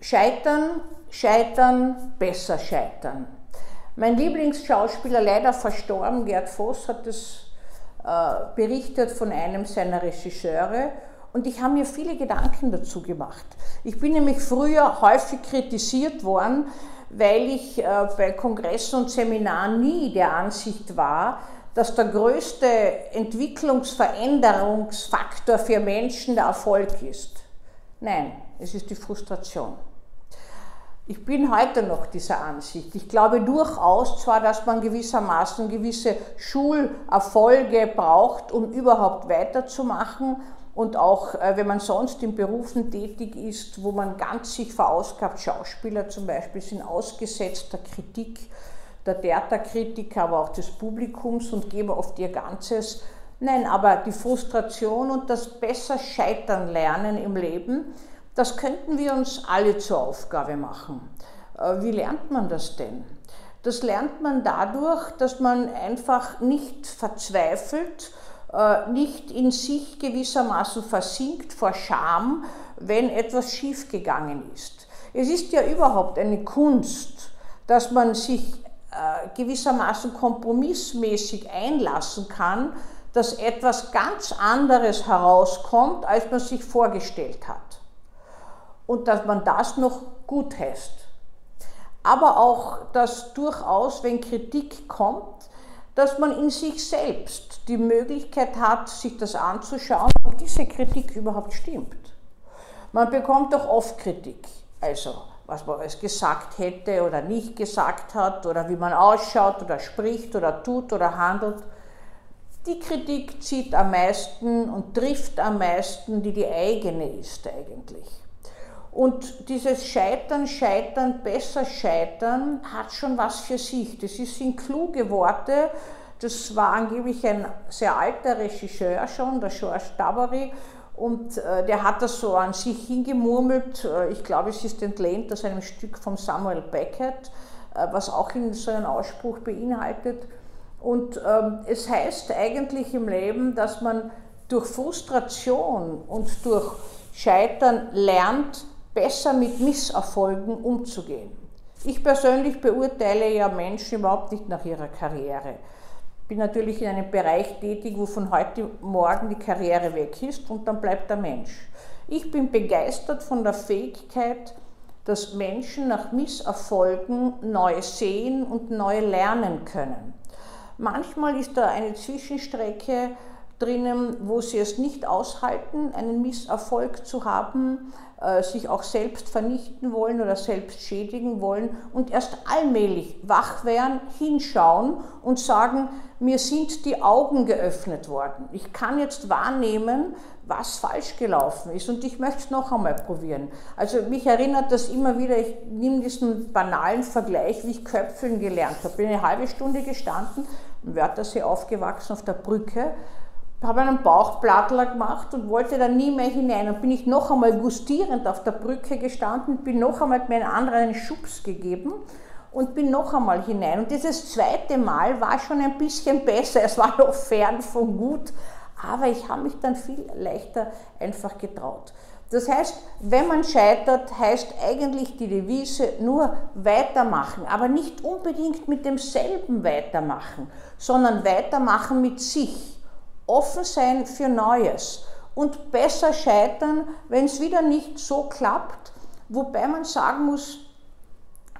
Scheitern, scheitern, besser scheitern. Mein Lieblingsschauspieler, leider verstorben, Gerd Voss, hat es äh, berichtet von einem seiner Regisseure und ich habe mir viele Gedanken dazu gemacht. Ich bin nämlich früher häufig kritisiert worden, weil ich äh, bei Kongressen und Seminaren nie der Ansicht war, dass der größte Entwicklungsveränderungsfaktor für Menschen der Erfolg ist. Nein, es ist die Frustration. Ich bin heute noch dieser Ansicht. Ich glaube durchaus zwar, dass man gewissermaßen gewisse Schulerfolge braucht, um überhaupt weiterzumachen und auch äh, wenn man sonst in Berufen tätig ist, wo man ganz sich verausgabt, Schauspieler zum Beispiel sind ausgesetzt der Kritik der Theaterkritiker, aber auch des Publikums und geben oft ihr Ganzes. Nein, aber die Frustration und das besser Scheitern lernen im Leben, das könnten wir uns alle zur Aufgabe machen. Äh, wie lernt man das denn? Das lernt man dadurch, dass man einfach nicht verzweifelt, äh, nicht in sich gewissermaßen versinkt vor Scham, wenn etwas schiefgegangen ist. Es ist ja überhaupt eine Kunst, dass man sich äh, gewissermaßen kompromissmäßig einlassen kann, dass etwas ganz anderes herauskommt, als man sich vorgestellt hat. Und dass man das noch gut heißt. Aber auch, dass durchaus, wenn Kritik kommt, dass man in sich selbst die Möglichkeit hat, sich das anzuschauen, ob diese Kritik überhaupt stimmt. Man bekommt doch oft Kritik. Also was man alles gesagt hätte oder nicht gesagt hat oder wie man ausschaut oder spricht oder tut oder handelt. Die Kritik zieht am meisten und trifft am meisten, die die eigene ist eigentlich. Und dieses Scheitern, Scheitern, besser Scheitern hat schon was für sich. Das sind kluge Worte. Das war angeblich ein sehr alter Regisseur schon, der George Tabary, und äh, der hat das so an sich hingemurmelt. Äh, ich glaube, es ist entlehnt aus einem Stück von Samuel Beckett, äh, was auch in so einen Ausspruch beinhaltet. Und ähm, es heißt eigentlich im Leben, dass man durch Frustration und durch Scheitern lernt, besser mit Misserfolgen umzugehen. Ich persönlich beurteile ja Menschen überhaupt nicht nach ihrer Karriere bin natürlich in einem Bereich tätig, wo von heute morgen die Karriere weg ist und dann bleibt der Mensch. Ich bin begeistert von der Fähigkeit, dass Menschen nach Misserfolgen neu sehen und neu lernen können. Manchmal ist da eine Zwischenstrecke drinnen, wo sie es nicht aushalten, einen Misserfolg zu haben, äh, sich auch selbst vernichten wollen oder selbst schädigen wollen und erst allmählich wach werden, hinschauen und sagen, mir sind die Augen geöffnet worden. Ich kann jetzt wahrnehmen, was falsch gelaufen ist und ich möchte es noch einmal probieren. Also mich erinnert das immer wieder, ich nehme diesen banalen Vergleich, wie ich Köpfeln gelernt habe. Bin eine halbe Stunde gestanden, im Wörthersee aufgewachsen auf der Brücke habe einen Bauchplattler gemacht und wollte dann nie mehr hinein. Und bin ich noch einmal gustierend auf der Brücke gestanden, bin noch einmal meinen anderen einen Schubs gegeben und bin noch einmal hinein. Und dieses zweite Mal war schon ein bisschen besser. Es war noch fern von gut, aber ich habe mich dann viel leichter einfach getraut. Das heißt, wenn man scheitert, heißt eigentlich die Devise nur weitermachen, aber nicht unbedingt mit demselben weitermachen, sondern weitermachen mit sich offen sein für Neues und besser scheitern, wenn es wieder nicht so klappt, wobei man sagen muss,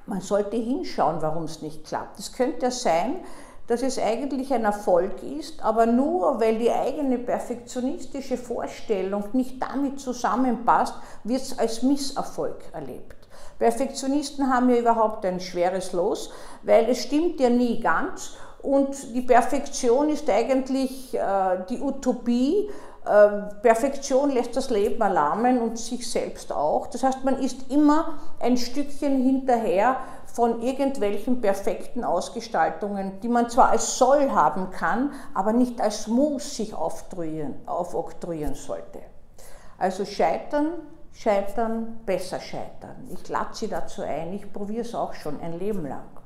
man sollte hinschauen, warum es nicht klappt. Es könnte ja sein, dass es eigentlich ein Erfolg ist, aber nur weil die eigene perfektionistische Vorstellung nicht damit zusammenpasst, wird es als Misserfolg erlebt. Perfektionisten haben ja überhaupt ein schweres Los, weil es stimmt ja nie ganz und die Perfektion ist eigentlich äh, die Utopie. Äh, Perfektion lässt das Leben erlahmen und sich selbst auch. Das heißt, man ist immer ein Stückchen hinterher von irgendwelchen perfekten Ausgestaltungen, die man zwar als Soll haben kann, aber nicht als Muss sich aufoktroyieren sollte. Also scheitern, scheitern, besser scheitern. Ich lade Sie dazu ein, ich probiere es auch schon ein Leben lang.